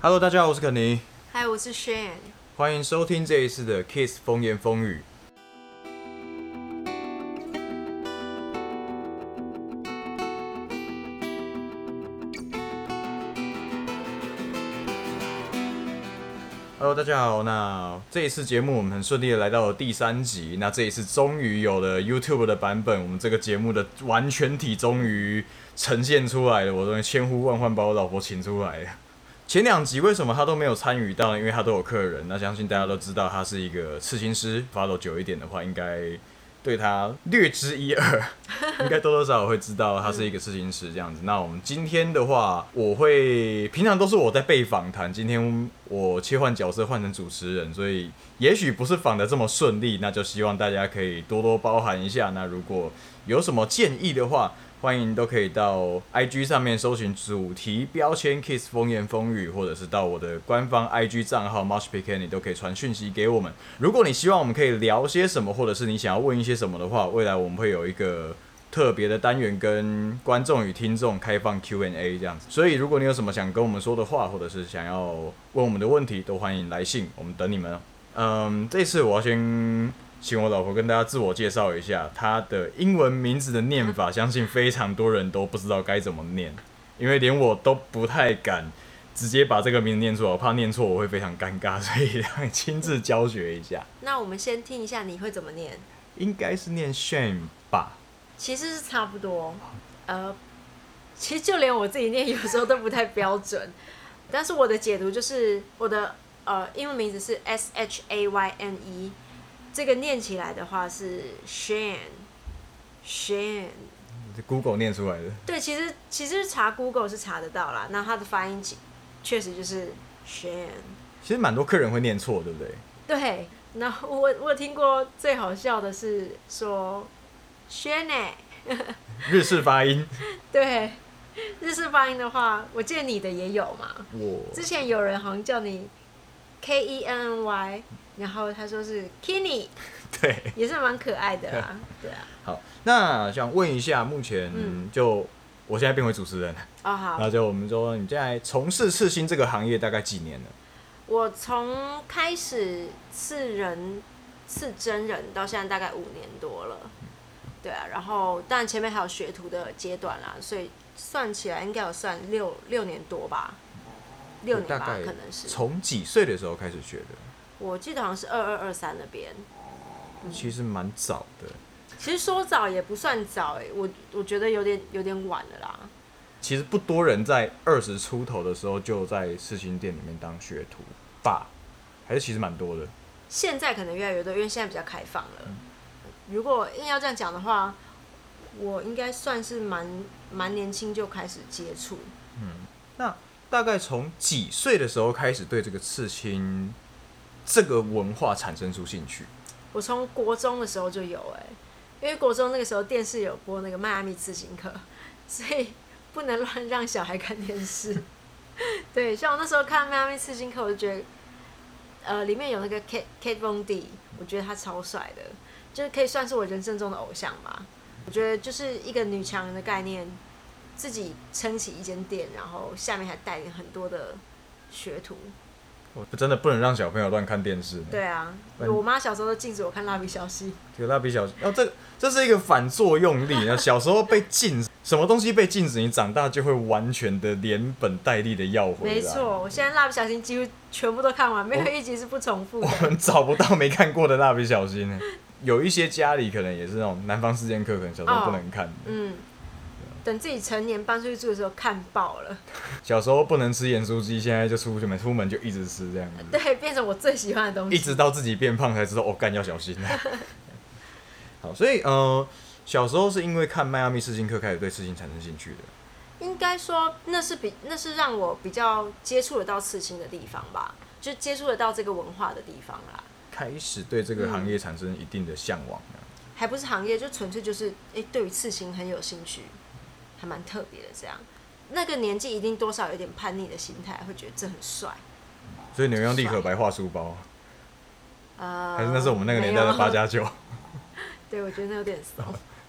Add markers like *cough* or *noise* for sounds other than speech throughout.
Hello，大家好，我是肯尼，嗨，我是 Shane。欢迎收听这一次的 Kiss 风言风语。Hello，大家好。那这一次节目我们很顺利的来到了第三集。那这一次终于有了 YouTube 的版本，我们这个节目的完全体终于呈现出来了。我终于千呼万唤把我老婆请出来了。前两集为什么他都没有参与到？因为他都有客人。那相信大家都知道，他是一个刺青师。follow 久一点的话，应该对他略知一二，*laughs* 应该多多少少会知道他是一个刺青师这样子。那我们今天的话，我会平常都是我在被访谈，今天我切换角色换成主持人，所以也许不是访的这么顺利，那就希望大家可以多多包涵一下。那如果有什么建议的话，欢迎都可以到 IG 上面搜寻主题标签 Kiss 风言风语，或者是到我的官方 IG 账号 MASHPICKEN，你都可以传讯息给我们。如果你希望我们可以聊些什么，或者是你想要问一些什么的话，未来我们会有一个特别的单元跟观众与听众开放 Q&A 这样子。所以如果你有什么想跟我们说的话，或者是想要问我们的问题，都欢迎来信，我们等你们。嗯，这次我要先。请我老婆跟大家自我介绍一下，她的英文名字的念法，*laughs* 相信非常多人都不知道该怎么念，因为连我都不太敢直接把这个名字念出来，我怕念错我会非常尴尬，所以让你亲自教学一下。那我们先听一下你会怎么念？应该是念 Shame 吧？其实是差不多，呃，其实就连我自己念有时候都不太标准，但是我的解读就是我的呃英文名字是 S H A Y N E。这个念起来的话是 Shane，Shane。Google 念出来的。对，其实其实查 Google 是查得到啦。那它的发音确确实就是 Shane。其实蛮多客人会念错，对不对？对。那我我听过最好笑的是说 Shane。日式发音。*laughs* 对，日式发音的话，我记得你的也有嘛。我。之前有人好像叫你 K E N N Y。然后他说是 Kenny，*laughs* 对，也是蛮可爱的啦，*laughs* 对啊。好，那想问一下，目前就我现在变为主持人，哦好，那就我们说你现在从事刺青这个行业大概几年了？我从开始刺人、刺真人到现在大概五年多了，对啊。然后但前面还有学徒的阶段啦，所以算起来应该有算六六年多吧，六年吧，可能是。从几岁的时候开始学的？我记得好像是二二二三那边，其实蛮早的。其实说早也不算早哎，我我觉得有点有点晚了啦。其实不多人在二十出头的时候就在刺青店里面当学徒吧，还是其实蛮多的。现在可能越来越多，因为现在比较开放了。如果硬要这样讲的话，我应该算是蛮蛮年轻就开始接触。嗯，那大概从几岁的时候开始对这个刺青？这个文化产生出兴趣，我从国中的时候就有哎，因为国中那个时候电视有播那个迈阿密刺青课，*laughs* 所以不能乱让小孩看电视。*laughs* 对，像我那时候看迈阿密刺青课，我就觉得，呃，里面有那个 Kate Kate Von D，我觉得他超帅的，就是可以算是我人生中的偶像吧。我觉得就是一个女强人的概念，自己撑起一间店，然后下面还带领很多的学徒。真的不能让小朋友乱看电视。对啊，我妈小时候都禁止我看蜡笔小新。这个蜡笔小新，哦，这这是一个反作用力。那小时候被禁，什么东西被禁止，你长大就会完全的连本带利的要回来。没错，我现在蜡笔小新几乎全部都看完，没有一集是不重复的。我们找不到没看过的蜡笔小新呢。有一些家里可能也是那种南方四剑客，可能小时候不能看。嗯。等自己成年搬出去住的时候看爆了。小时候不能吃盐酥鸡，现在就出门出门就一直吃这样子。对，变成我最喜欢的东西。一直到自己变胖才知道，哦，干要小心。*laughs* 好，所以呃，小时候是因为看迈阿密刺青课开始对刺青产生兴趣的。应该说，那是比那是让我比较接触得到刺青的地方吧，就接触得到这个文化的地方啦。开始对这个行业产生一定的向往。还不是行业，就纯粹就是哎，对于刺青很有兴趣。还蛮特别的，这样，那个年纪一定多少有点叛逆的心态，会觉得这很帅。所以你们用立可白画书包，呃，还是那是我们那个年代的八加九。*laughs* 对，我觉得那有点骚。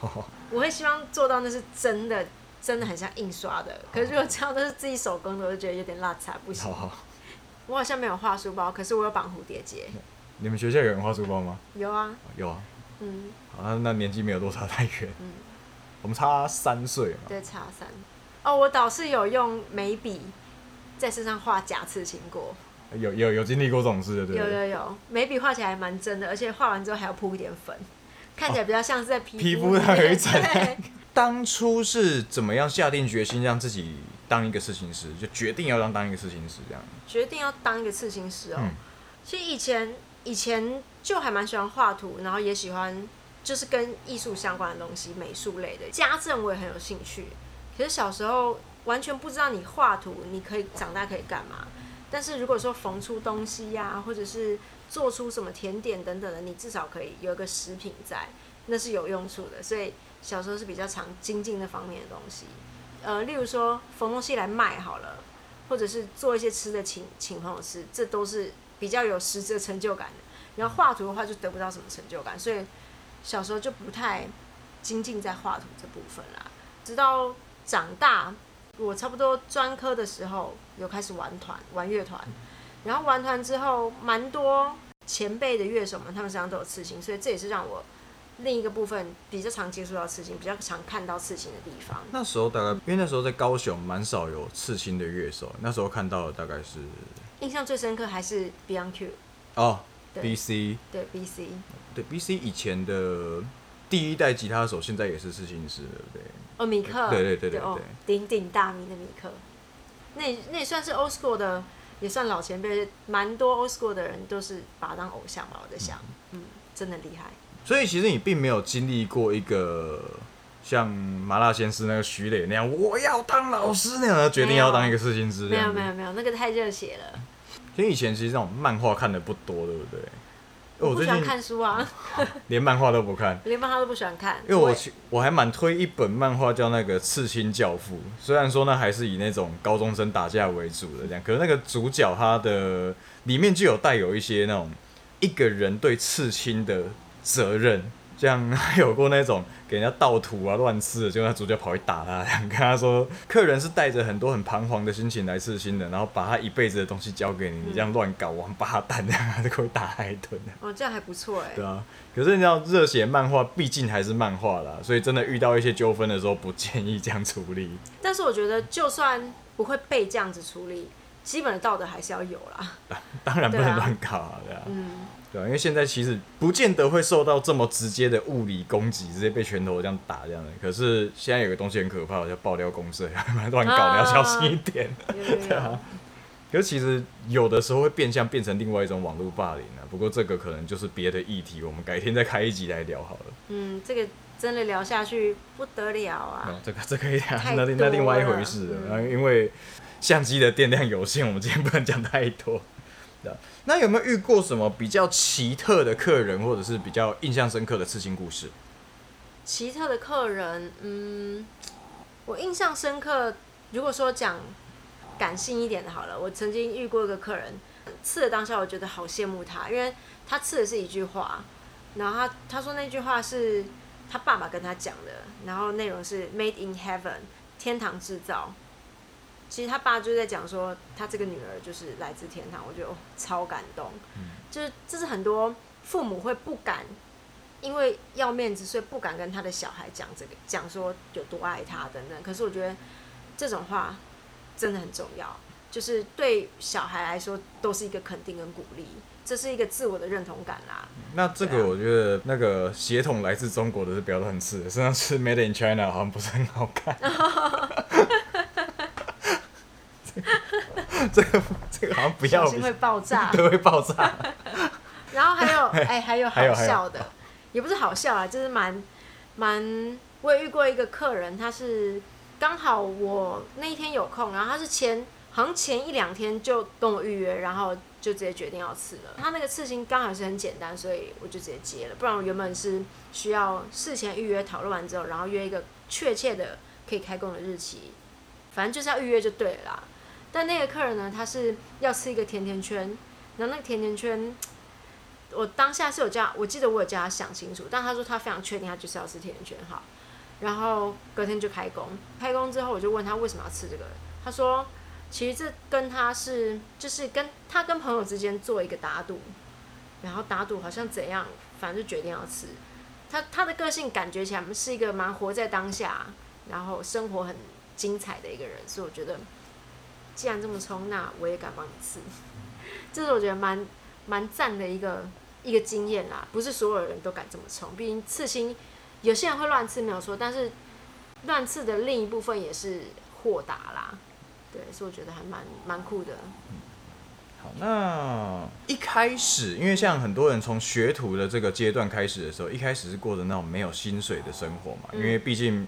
*laughs* 我会希望做到那是真的真的很像印刷的。可是如果这样都是自己手工的，我就觉得有点落差，不行好。好，*laughs* 我好像没有画书包，可是我有绑蝴蝶结。你们学校有人画书包吗？有啊，有啊。嗯好，那那年纪没有落差太远，嗯，我们差三岁嘛。对，差三。哦，我导师有用眉笔在身上画假刺青过。有有有经历过这种事的，对有？有有，眉笔画起来还蛮真的，而且画完之后还要铺一点粉，看起来比较像是在皮皮肤上有一层对 *laughs* 当初是怎么样下定决心让自己当一个刺青师，就决定要当当一个刺青师这样？决定要当一个刺青师哦。嗯其实以前以前就还蛮喜欢画图，然后也喜欢就是跟艺术相关的东西，美术类的。家政我也很有兴趣，可是小时候完全不知道你画图你可以长大可以干嘛。但是如果说缝出东西呀、或者是做出什么甜点等等的，你至少可以有一个食品在，那是有用处的。所以小时候是比较常精进那方面的东西。呃，例如说缝东西来卖好了，或者是做一些吃的请请朋友吃，这都是比较有实质的成就感的。然后画图的话就得不到什么成就感，所以小时候就不太精进在画图这部分啦。直到长大，我差不多专科的时候有开始玩团、玩乐团，然后玩团之后，蛮多前辈的乐手们他们身上都有刺青，所以这也是让我另一个部分比较常接触到刺青，比较常看到刺青的地方。那时候大概，因为那时候在高雄蛮少有刺青的乐手，那时候看到的大概是印象最深刻还是 Beyond Q，哦对，BC，对 BC，对 BC 以前的第一代吉他手，现在也是刺青师，对不对？哦，米克，对对对对哦对，鼎鼎大名的米克，那那也算是 old school 的，也算老前辈，蛮多 old school 的人都是把他当偶像吧，我在想，嗯，真的厉害。所以其实你并没有经历过一个像麻辣鲜师那个徐磊那样，我要当老师那样的决定要当一个刺青师这没有没有没有，那个太热血了，因为以前其实这种漫画看的不多，对不对？我不喜欢看书啊，连漫画都不看，连漫画都不喜欢看，因为我我还蛮推一本漫画叫那个《刺青教父》，虽然说呢还是以那种高中生打架为主的这样，可是那个主角他的里面就有带有一些那种一个人对刺青的责任，像还有过那种给人家倒土啊乱刺的，结果那主角跑去打他，跟他说，客人是带着很多很彷徨的心情来刺青的，然后把他一辈子的东西交给你，你这样乱搞王八蛋，这样他就会打他一顿的。哦，这样还不错哎对，啊，可是你知道热血漫画毕竟还是漫画啦，所以真的遇到一些纠纷的时候，不建议这样处理。但是我觉得就算不会被这样子处理，基本的道德还是要有啦，*laughs* 当然不能乱搞啊，对啊，嗯，对啊，因为现在其实不见得会受到这么直接的物理攻击，直接被拳头这样打这样的。可是现在有个东西很可怕，叫爆料公社，*laughs* 乱搞啊你要小心一点。*laughs* 对啊，可是其实有的时候会变相变成另外一种网络霸凌啊。不过这个可能就是别的议题，我们改天再开一集来聊好了。嗯，这个真的聊下去不得了啊哦，，这个这个一样，太那另那另外一回事了。因为相机的电量有限，我们今天不能讲太多。那有没有遇过什么比较奇特的客人，或者是比较印象深刻的刺青故事？奇特的客人，嗯，我印象深刻。如果说讲感性一点的，好了，我曾经遇过一个客人，刺的当下，我觉得好羡慕他，因为他刺的是一句话，然后他他说那句话是他爸爸跟他讲的，然后内容是 “Made in Heaven”，天堂制造。其实他爸就在讲说，他这个女儿就是来自天堂，我觉得、哦、超感动。就是这是很多父母会不敢因为要面子，所以不敢跟他的小孩讲这个，讲说有多爱他等等。可是我觉得这种话真的很重要，就是对小孩来说都是一个肯定跟鼓励，这是一个自我的认同感啦。那这个我觉得那个血统来自中国的是比较很刺的，身上是 Made in China 好像不是很好看。*laughs* 这个这个好像不要小，心会爆炸。*laughs* 对会爆炸。*laughs* 然后还有哎、还有 *laughs* 好笑的，也不是好笑啊，就是蛮蛮，我也遇过一个客人，他是刚好我那一天有空，然后他是前好像前一两天就跟我预约，然后就直接决定要刺了。他那个刺青刚好是很简单，所以我就直接接了，不然我原本是需要事前预约讨论完之后，然后约一个确切的可以开工的日期，反正就是要预约就对了啦。但那个客人呢，他是要吃一个甜甜圈，然后那个甜甜圈，我当下是有叫，我记得我有叫他想清楚，但他说他非常确定他就是要吃甜甜圈，好，然后隔天就开工，开工之后我就问他为什么要吃这个，他说其实这跟他是就是跟他跟朋友之间做一个打赌，然后打赌好像怎样，反正就决定要吃。他他的个性感觉起来是一个蛮活在当下，然后生活很精彩的一个人，所以我觉得既然这么冲，那我也敢帮你刺，*laughs* 这是我觉得蛮蛮赞的一个一个经验啦。不是所有人都敢这么冲，毕竟刺青有些人会乱刺没有错，但是乱刺的另一部分也是豁达啦。对，所以我觉得还蛮蛮酷的。好，那一开始，因为像很多人从学徒的这个阶段开始的时候，一开始是过着那种没有薪水的生活嘛，因为毕竟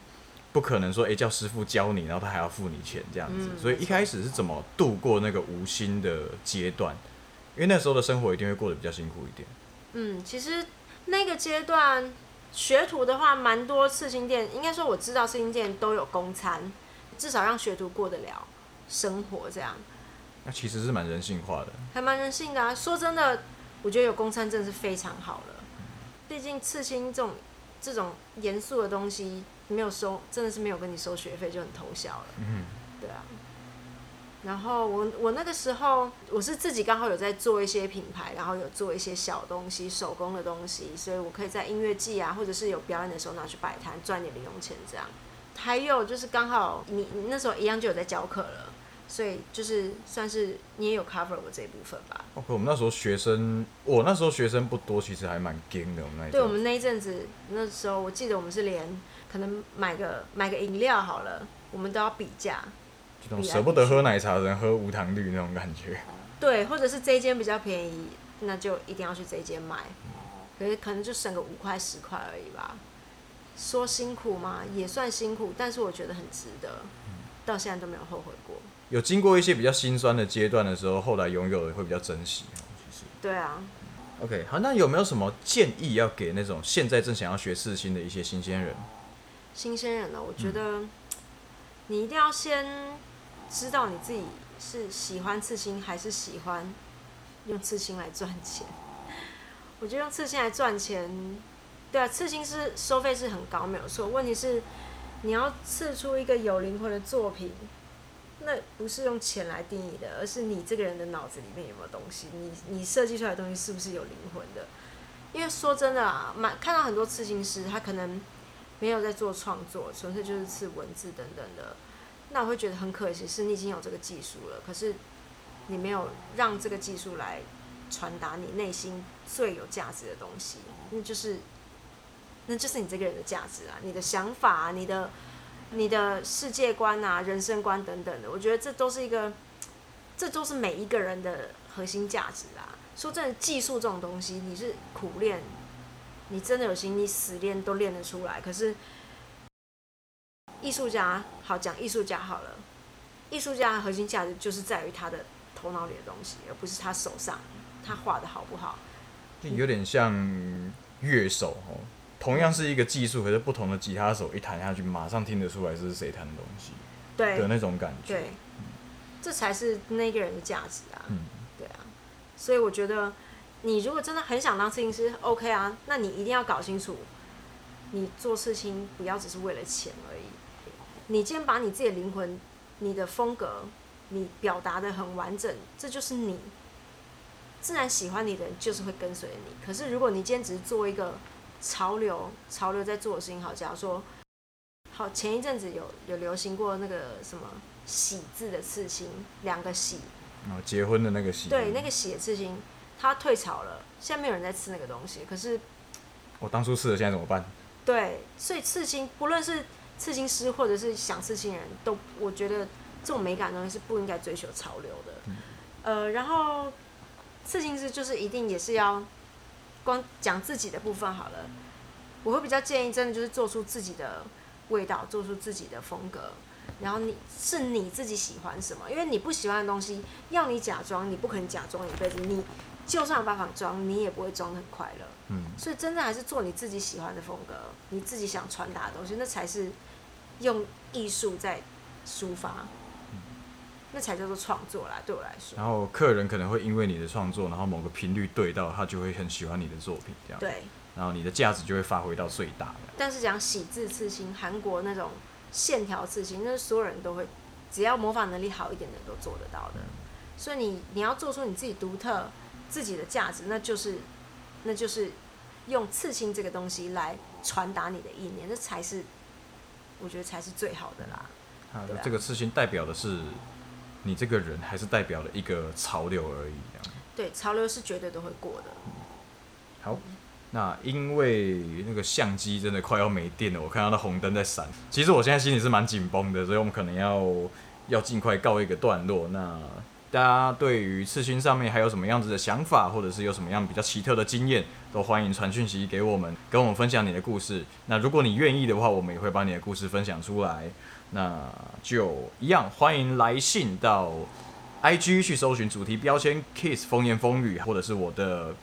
不可能说，哎、叫师傅教你，然后他还要付你钱这样子，嗯所以一开始是怎么度过那个无薪的阶段？因为那时候的生活一定会过得比较辛苦一点。嗯，其实那个阶段学徒的话，蛮多刺青店，应该说我知道刺青店都有公餐，至少让学徒过得了生活，这样那其实是蛮人性化的。还蛮人性的啊。说真的，我觉得有公餐真的是非常好了，毕竟刺青这种这种严肃的东西，没有收，真的是没有跟你收学费就很偷笑了。嗯对啊。然后我我那个时候我是自己刚好有在做一些品牌，然后有做一些小东西手工的东西，所以我可以在音乐季啊，或者是有表演的时候拿去摆摊赚点零用钱这样。还有就是刚好你你那时候一样就有在教课了，所以就是算是你也有 cover 我这一部分吧。OK，我们那时候学生，我那时候学生不多，其实还蛮惊的。我们那一对我们那一阵子，那时候我记得我们是连可能买个买个饮料好了，我们都要比价，这种舍不得喝奶茶的人喝无糖绿那种感觉。对，或者是这一间比较便宜，那就一定要去这一间买。可是可能就省个五块十块而已吧。说辛苦吗？也算辛苦，但是我觉得很值得，到现在都没有后悔过。有经过一些比较心酸的阶段的时候，后来拥有的会比较珍惜哦。其实对啊，，OK，好，那有没有什么建议要给那种现在正想要学刺青的一些新鲜人？新鲜人呢，我觉得你一定要先知道你自己是喜欢刺青还是喜欢用刺青来赚钱。*laughs* 我觉得用刺青来赚钱，对啊，刺青是收费是很高，没有错。问题是你要刺出一个有灵魂的作品，那不是用钱来定义的，而是你这个人的脑子里面有没有东西，你你设计出来的东西是不是有灵魂的？因为说真的啊，蛮看到很多刺青师，他可能没有在做创作，纯粹就是刺文字等等的，那我会觉得很可惜，是你已经有这个技术了，可是你没有让这个技术来传达你内心最有价值的东西，那就是那就是你这个人的价值啊，你的想法啊，你的你的世界观啊、人生观等等的，我觉得这都是一个，这都是每一个人的核心价值啊。说真的，技术这种东西，你是苦练，你真的有心，你死练都练得出来。可是艺术家，好讲艺术家好了，艺术家的核心价值就是在于他的头脑里的东西，而不是他手上他画的好不好。就有点像乐手哦，同样是一个技术，可是不同的吉他手一弹下去，马上听得出来这是谁弹的东西对的那种感觉。对，这才是那个人的价值啊。嗯，对啊，所以我觉得，你如果真的很想当摄影师，OK 啊，那你一定要搞清楚，你做事情不要只是为了钱而已。你今天把你自己的灵魂、你的风格，你表达的很完整，这就是你。自然喜欢你的人就是会跟随你。可是如果你今天只是做一个潮流，潮流在做的事情，好，假如说，好，前一阵子有有流行过那个什么喜字的刺青，两个喜，哦结婚的那个喜，对，那个喜的刺青，它退潮了，现在没有人在吃那个东西。可是，我当初试了，现在怎么办？对，所以刺青不论是刺青师或者是想刺青的人都，我觉得这种美感的东西是不应该追求潮流的。呃，然后刺青师就是一定也是要光讲自己的部分好了。我会比较建议，真的就是做出自己的味道，做出自己的风格。然后你是你自己喜欢什么，因为你不喜欢的东西，要你假装，你不可能假装一辈子。你就算有办法装，你也不会装的很快乐。嗯，所以真正还是做你自己喜欢的风格，你自己想传达的东西，那才是用艺术在抒发，嗯那才叫做创作啦。对我来说，然后客人可能会因为你的创作，然后某个频率对到，他就会很喜欢你的作品，这样。对然后你的价值就会发挥到最大。但是讲喜字刺青，韩国那种线条刺青，那是所有人都会，只要模仿能力好一点的都做得到的。所以你你要做出你自己独特自己的价值，那就是那就是用刺青这个东西来传达你的意念，这才是我觉得才是最好的啦。啊对啊，这个刺青代表的是你这个人，还是代表了一个潮流而已？对，潮流是绝对都会过的。好，那因为那个相机真的快要没电了，我看到那红灯在闪。其实我现在心里是蛮紧绷的，所以我们可能要要尽快告一个段落。那大家对于刺青上面还有什么样子的想法，或者是有什么样比较奇特的经验，都欢迎传讯息给我们，跟我们分享你的故事。那如果你愿意的话，我们也会把你的故事分享出来。那就一样，欢迎来信到 IG 去搜寻主题标签 Kiss 风言风语，或者是我的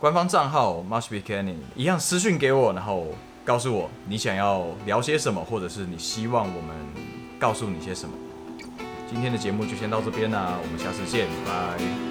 官方账号 Must Be Canning，一样私讯给我，然后告诉我你想要聊些什么，或者是你希望我们告诉你些什么。今天的节目就先到这边啦，我们下次见，拜拜。